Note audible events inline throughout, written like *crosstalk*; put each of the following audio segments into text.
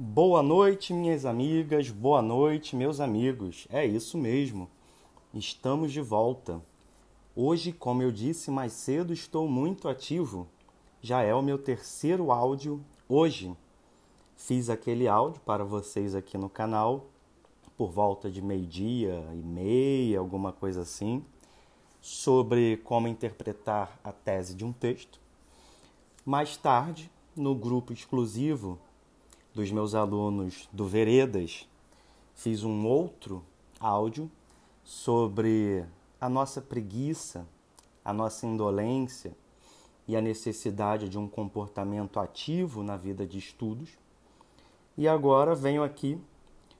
Boa noite, minhas amigas, boa noite, meus amigos. É isso mesmo, estamos de volta. Hoje, como eu disse mais cedo, estou muito ativo. Já é o meu terceiro áudio hoje. Fiz aquele áudio para vocês aqui no canal por volta de meio-dia e meia, alguma coisa assim, sobre como interpretar a tese de um texto. Mais tarde, no grupo exclusivo dos meus alunos do Veredas, fiz um outro áudio sobre a nossa preguiça, a nossa indolência e a necessidade de um comportamento ativo na vida de estudos. E agora venho aqui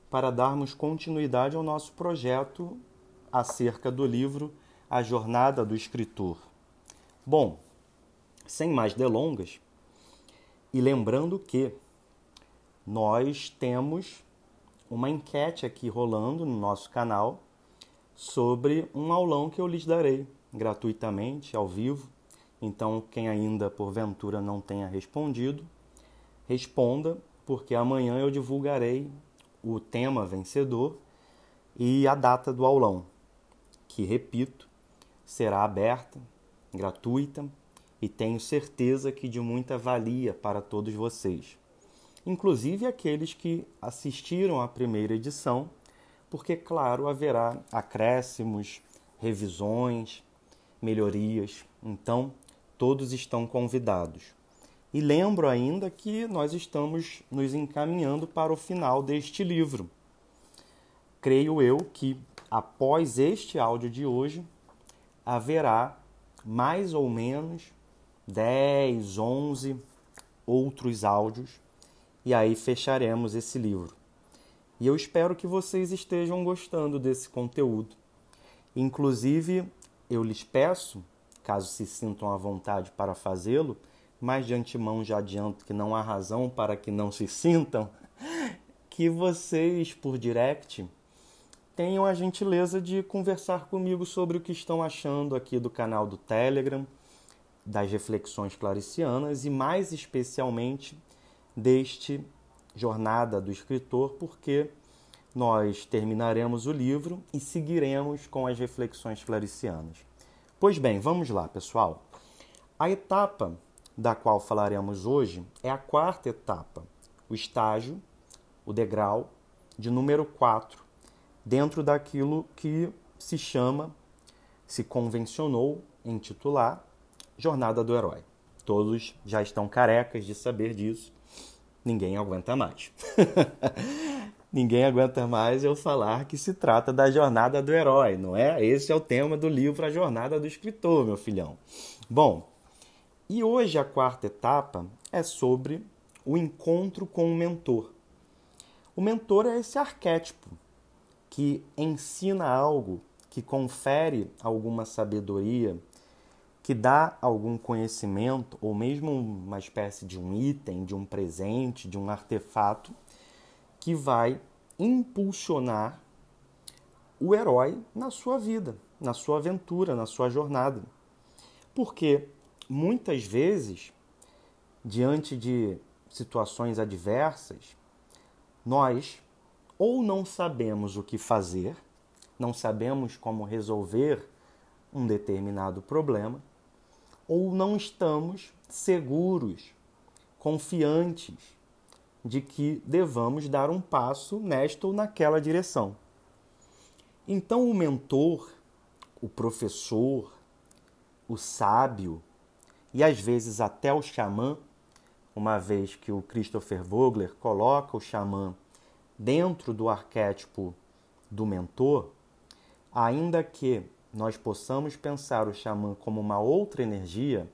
para darmos continuidade ao nosso projeto acerca do livro A Jornada do Escritor. Bom, sem mais delongas, e lembrando que nós temos uma enquete aqui rolando no nosso canal sobre um aulão que eu lhes darei gratuitamente, ao vivo. Então, quem ainda porventura não tenha respondido, responda, porque amanhã eu divulgarei o tema vencedor e a data do aulão, que, repito, será aberta, gratuita e tenho certeza que de muita valia para todos vocês inclusive aqueles que assistiram à primeira edição, porque, claro, haverá acréscimos, revisões, melhorias. Então, todos estão convidados. E lembro ainda que nós estamos nos encaminhando para o final deste livro. Creio eu que após este áudio de hoje haverá mais ou menos 10, 11 outros áudios e aí fecharemos esse livro. E eu espero que vocês estejam gostando desse conteúdo. Inclusive, eu lhes peço, caso se sintam à vontade para fazê-lo, mas de antemão já adianto que não há razão para que não se sintam, *laughs* que vocês, por direct, tenham a gentileza de conversar comigo sobre o que estão achando aqui do canal do Telegram, das reflexões claricianas e, mais especialmente, deste Jornada do Escritor, porque nós terminaremos o livro e seguiremos com as reflexões claricianas. Pois bem, vamos lá, pessoal. A etapa da qual falaremos hoje é a quarta etapa, o estágio, o degrau de número 4, dentro daquilo que se chama, se convencionou em titular Jornada do Herói. Todos já estão carecas de saber disso, ninguém aguenta mais. *laughs* ninguém aguenta mais eu falar que se trata da jornada do herói, não é? Esse é o tema do livro A Jornada do Escritor, meu filhão. Bom, e hoje a quarta etapa é sobre o encontro com o mentor. O mentor é esse arquétipo que ensina algo, que confere alguma sabedoria, que dá algum conhecimento ou mesmo uma espécie de um item, de um presente, de um artefato que vai impulsionar o herói na sua vida, na sua aventura, na sua jornada. Porque muitas vezes, diante de situações adversas, nós ou não sabemos o que fazer, não sabemos como resolver um determinado problema, ou não estamos seguros, confiantes de que devamos dar um passo nesta ou naquela direção. Então, o mentor, o professor, o sábio e às vezes até o xamã, uma vez que o Christopher Vogler coloca o xamã dentro do arquétipo do mentor, ainda que nós possamos pensar o xamã como uma outra energia,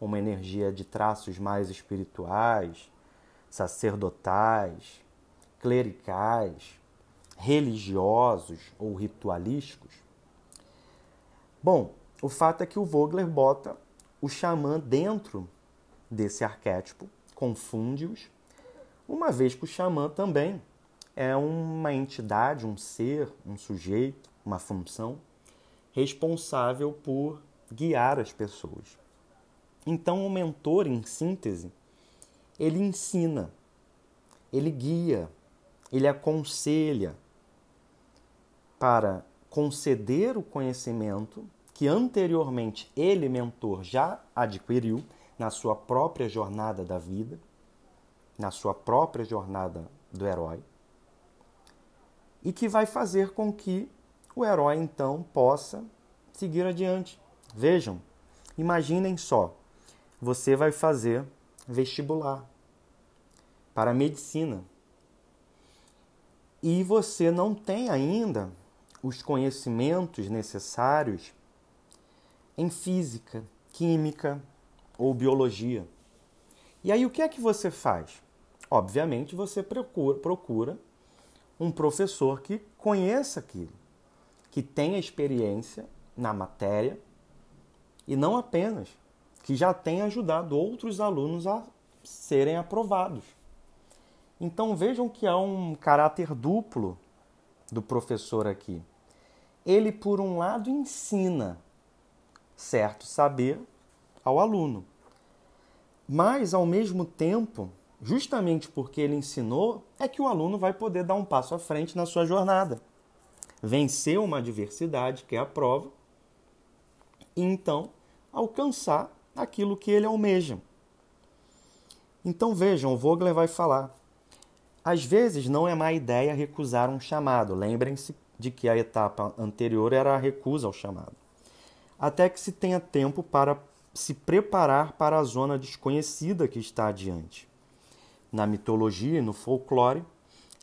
uma energia de traços mais espirituais, sacerdotais, clericais, religiosos ou ritualísticos. Bom, o fato é que o Vogler bota o xamã dentro desse arquétipo, confunde-os, uma vez que o xamã também é uma entidade, um ser, um sujeito, uma função responsável por guiar as pessoas. Então, o mentor, em síntese, ele ensina, ele guia, ele aconselha para conceder o conhecimento que anteriormente ele, mentor, já adquiriu na sua própria jornada da vida, na sua própria jornada do herói, e que vai fazer com que o herói então possa seguir adiante. Vejam, imaginem só, você vai fazer vestibular para medicina e você não tem ainda os conhecimentos necessários em física, química ou biologia. E aí o que é que você faz? Obviamente você procura, procura um professor que conheça aquilo, que tenha experiência na matéria e não apenas que já tenha ajudado outros alunos a serem aprovados. Então vejam que há um caráter duplo do professor aqui. Ele, por um lado, ensina certo saber ao aluno, mas, ao mesmo tempo, justamente porque ele ensinou, é que o aluno vai poder dar um passo à frente na sua jornada. Vencer uma adversidade, que é a prova, e então alcançar aquilo que ele almeja. Então vejam, Vogler vai falar. Às vezes não é má ideia recusar um chamado. Lembrem-se de que a etapa anterior era a recusa ao chamado. Até que se tenha tempo para se preparar para a zona desconhecida que está adiante. Na mitologia e no folclore,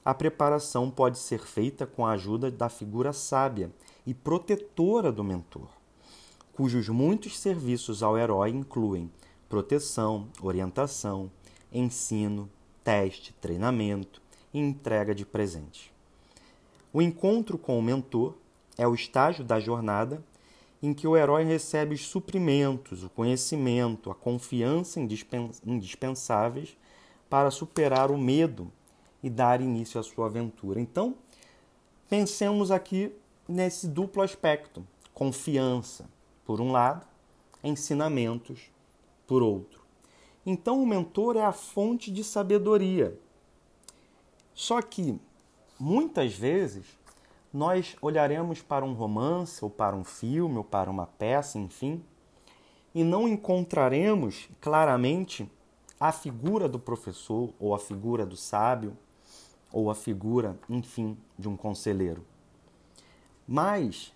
a preparação pode ser feita com a ajuda da figura sábia e protetora do mentor, cujos muitos serviços ao herói incluem proteção, orientação, ensino, teste, treinamento e entrega de presentes. O encontro com o mentor é o estágio da jornada em que o herói recebe os suprimentos, o conhecimento, a confiança indispensáveis para superar o medo e dar início à sua aventura. Então, pensemos aqui nesse duplo aspecto: confiança, por um lado, ensinamentos, por outro. Então, o mentor é a fonte de sabedoria. Só que, muitas vezes, nós olharemos para um romance, ou para um filme, ou para uma peça, enfim, e não encontraremos claramente a figura do professor, ou a figura do sábio, ou a figura, enfim, de um conselheiro. Mas,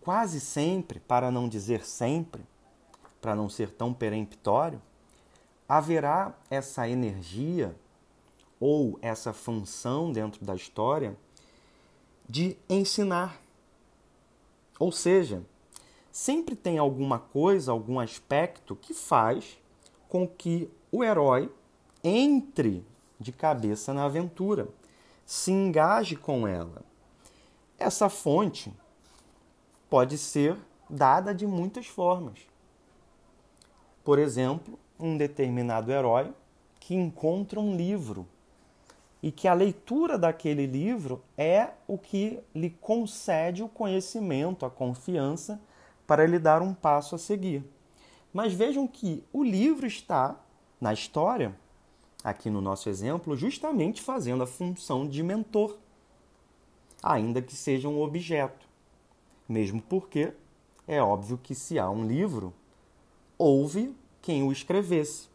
quase sempre, para não dizer sempre, para não ser tão peremptório, haverá essa energia ou essa função dentro da história de ensinar. Ou seja, sempre tem alguma coisa, algum aspecto que faz com que o herói entre de cabeça na aventura, se engaje com ela. Essa fonte pode ser dada de muitas formas. Por exemplo, um determinado herói que encontra um livro e que a leitura daquele livro é o que lhe concede o conhecimento, a confiança para lhe dar um passo a seguir. Mas vejam que o livro está na história, aqui no nosso exemplo, justamente fazendo a função de mentor, ainda que seja um objeto. Mesmo porque é óbvio que se há um livro, houve quem o escrevesse.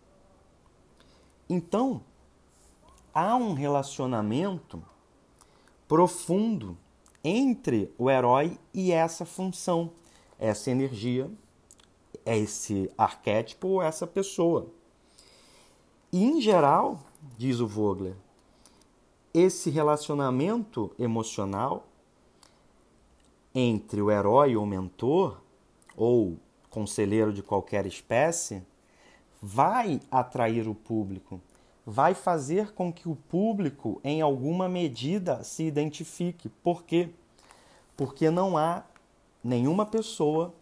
Então, há um relacionamento profundo entre o herói e essa função, essa energia esse arquétipo ou essa pessoa. E, em geral, diz o Vogler, esse relacionamento emocional entre o herói ou mentor, ou conselheiro de qualquer espécie, vai atrair o público, vai fazer com que o público, em alguma medida, se identifique. Por quê? Porque não há nenhuma pessoa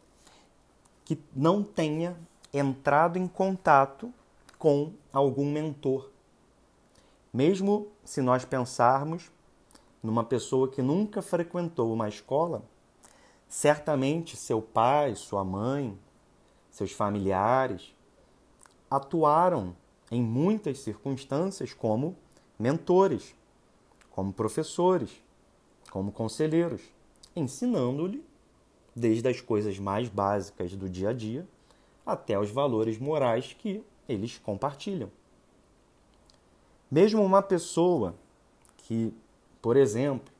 que não tenha entrado em contato com algum mentor. Mesmo se nós pensarmos numa pessoa que nunca frequentou uma escola, certamente seu pai, sua mãe, seus familiares atuaram em muitas circunstâncias como mentores, como professores, como conselheiros, ensinando-lhe desde as coisas mais básicas do dia a dia até os valores morais que eles compartilham. Mesmo uma pessoa que, por exemplo,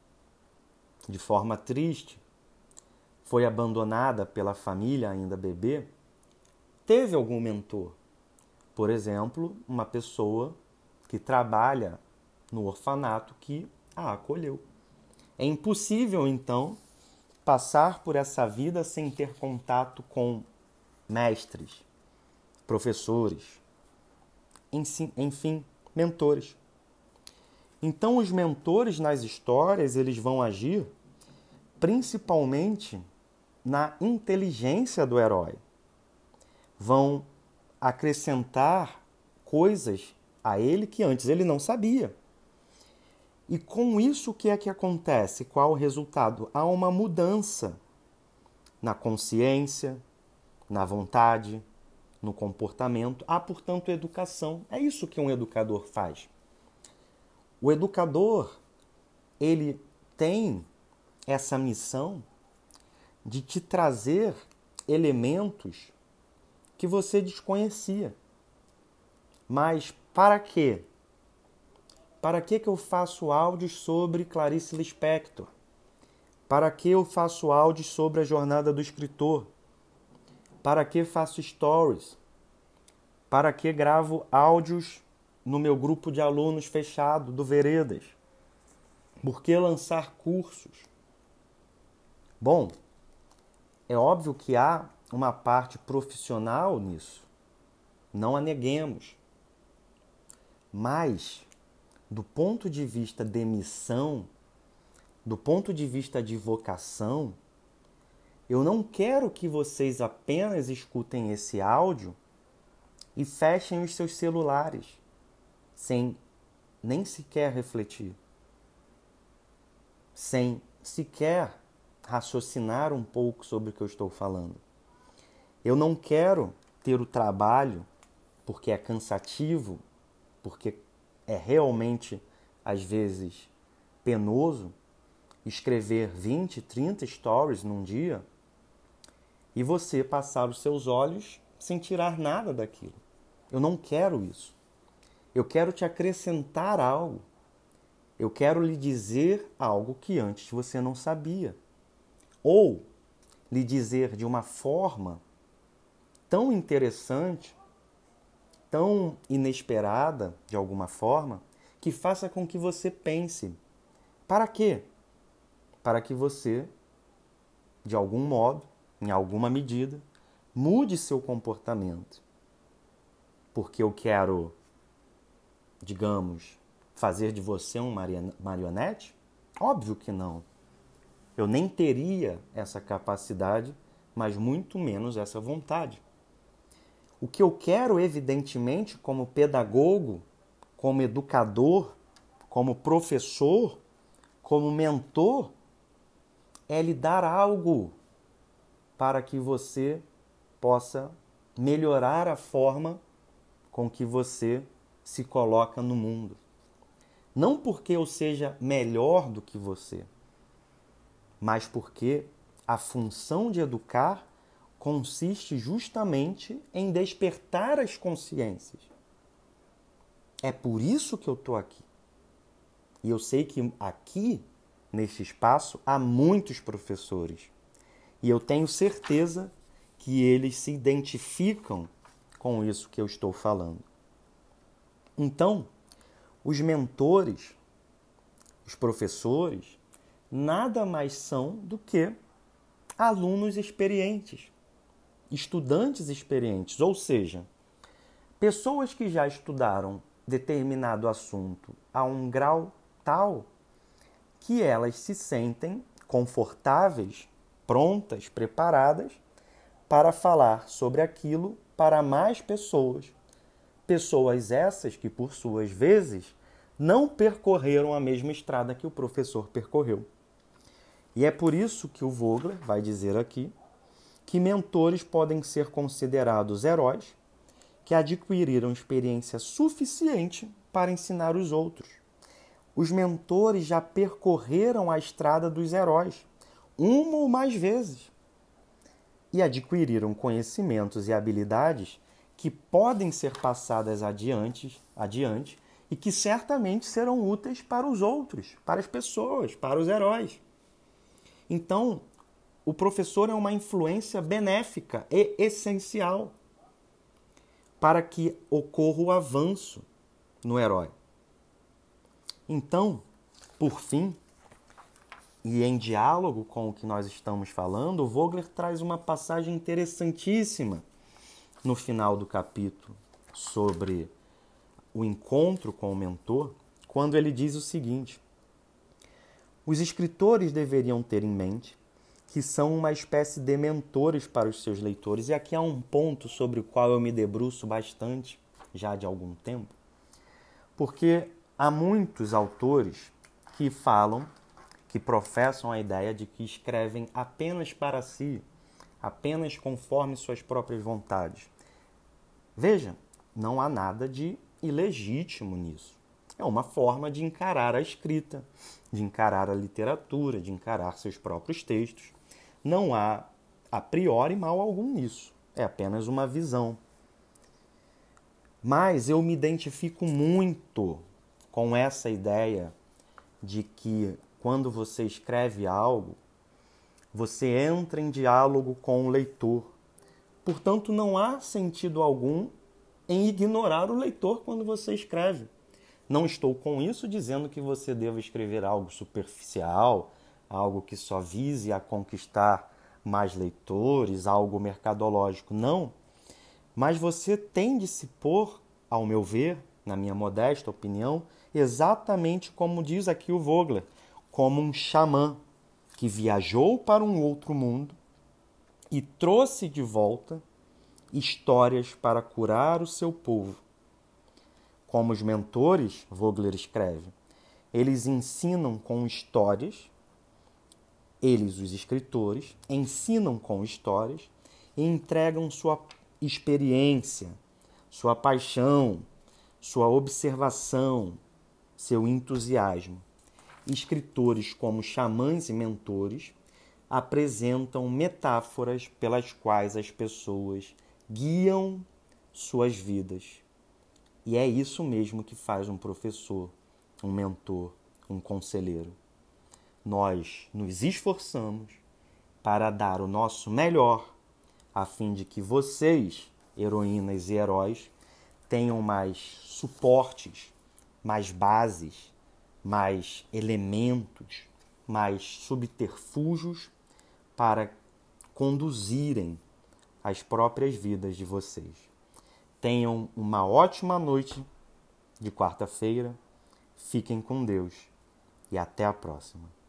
de forma triste, foi abandonada pela família ainda bebê, teve algum mentor. Por exemplo, uma pessoa que trabalha no orfanato que a acolheu. É impossível, então, passar por essa vida sem ter contato com mestres, professores, enfim, mentores. Então, os mentores nas histórias eles vão agir principalmente na inteligência do herói. Vão acrescentar coisas a ele que antes ele não sabia. E com isso, o que é que acontece? Qual o resultado? Há uma mudança na consciência, na vontade, no comportamento. Há, portanto, educação. É isso que um educador faz. O educador, ele tem essa missão de te trazer elementos que você desconhecia. Mas para quê? Para que, que eu faço áudios sobre Clarice Lispector? Para que eu faço áudios sobre a jornada do escritor? Para que faço stories? Para que gravo áudios no meu grupo de alunos fechado do Veredas? Por que lançar cursos? Bom, é óbvio que há uma parte profissional nisso. Não a neguemos. Mas, do ponto de vista de missão, do ponto de vista de vocação, eu não quero que vocês apenas escutem esse áudio e fechem os seus celulares sem nem sequer refletir, sem sequer raciocinar um pouco sobre o que eu estou falando. Eu não quero ter o trabalho porque é cansativo, porque é realmente às vezes penoso escrever 20, 30 stories num dia e você passar os seus olhos sem tirar nada daquilo. Eu não quero isso. Eu quero te acrescentar algo. Eu quero lhe dizer algo que antes você não sabia ou lhe dizer de uma forma tão interessante, tão inesperada de alguma forma, que faça com que você pense: para quê? Para que você, de algum modo, em alguma medida, mude seu comportamento. Porque eu quero, digamos, fazer de você um marionete? Óbvio que não. Eu nem teria essa capacidade, mas muito menos essa vontade. O que eu quero, evidentemente, como pedagogo, como educador, como professor, como mentor, é lhe dar algo para que você possa melhorar a forma com que você se coloca no mundo. Não porque eu seja melhor do que você, mas porque a função de educar consiste justamente em despertar as consciências. É por isso que eu estou aqui. E eu sei que aqui, neste espaço, há muitos professores. E eu tenho certeza que eles se identificam com isso que eu estou falando. Então, os mentores, os professores, nada mais são do que alunos experientes, estudantes experientes, ou seja, pessoas que já estudaram determinado assunto a um grau tal que elas se sentem confortáveis, prontas, preparadas para falar sobre aquilo para mais pessoas. Pessoas essas que, por suas vezes, não percorreram a mesma estrada que o professor percorreu. E é por isso que o Vogler vai dizer aqui que mentores podem ser considerados heróis que adquiriram experiência suficiente para ensinar os outros. Os mentores já percorreram a estrada dos heróis, uma ou mais vezes, e adquiriram conhecimentos e habilidades que podem ser passadas adiante, adiante e que certamente serão úteis para os outros, para as pessoas, para os heróis. Então, o professor é uma influência benéfica e essencial para que ocorra o avanço no herói. Então, por fim, e em diálogo com o que nós estamos falando, Vogler traz uma passagem interessantíssima no final do capítulo sobre o encontro com o mentor, quando ele diz o seguinte: Os escritores deveriam ter em mente que são uma espécie de mentores para os seus leitores, e aqui há um ponto sobre o qual eu me debruço bastante já de algum tempo, porque há muitos autores que falam, que professam a ideia de que escrevem apenas para si, apenas conforme suas próprias vontades. Veja, não há nada de ilegítimo nisso. É uma forma de encarar a escrita, de encarar a literatura, de encarar seus próprios textos. Não há a priori mal algum nisso. É apenas uma visão. Mas eu me identifico muito com essa ideia de que quando você escreve algo, você entra em diálogo com o leitor. Portanto, não há sentido algum em ignorar o leitor quando você escreve. Não estou com isso dizendo que você deva escrever algo superficial, algo que só vise a conquistar mais leitores, algo mercadológico. Não. Mas você tem de se pôr, ao meu ver, na minha modesta opinião, exatamente como diz aqui o Vogler, como um xamã que viajou para um outro mundo e trouxe de volta histórias para curar o seu povo. Como os mentores, Vogler escreve, eles ensinam com histórias, eles, os escritores, ensinam com histórias e entregam sua experiência, sua paixão, sua observação, seu entusiasmo. Escritores como xamãs e mentores apresentam metáforas pelas quais as pessoas guiam suas vidas. E é isso mesmo que faz um professor, um mentor, um conselheiro. Nós nos esforçamos para dar o nosso melhor, a fim de que vocês, heroínas e heróis, tenham mais suportes, mais bases, mais elementos, mais subterfúgios para conduzirem as próprias vidas de vocês. Tenham uma ótima noite de quarta-feira. Fiquem com Deus e até a próxima.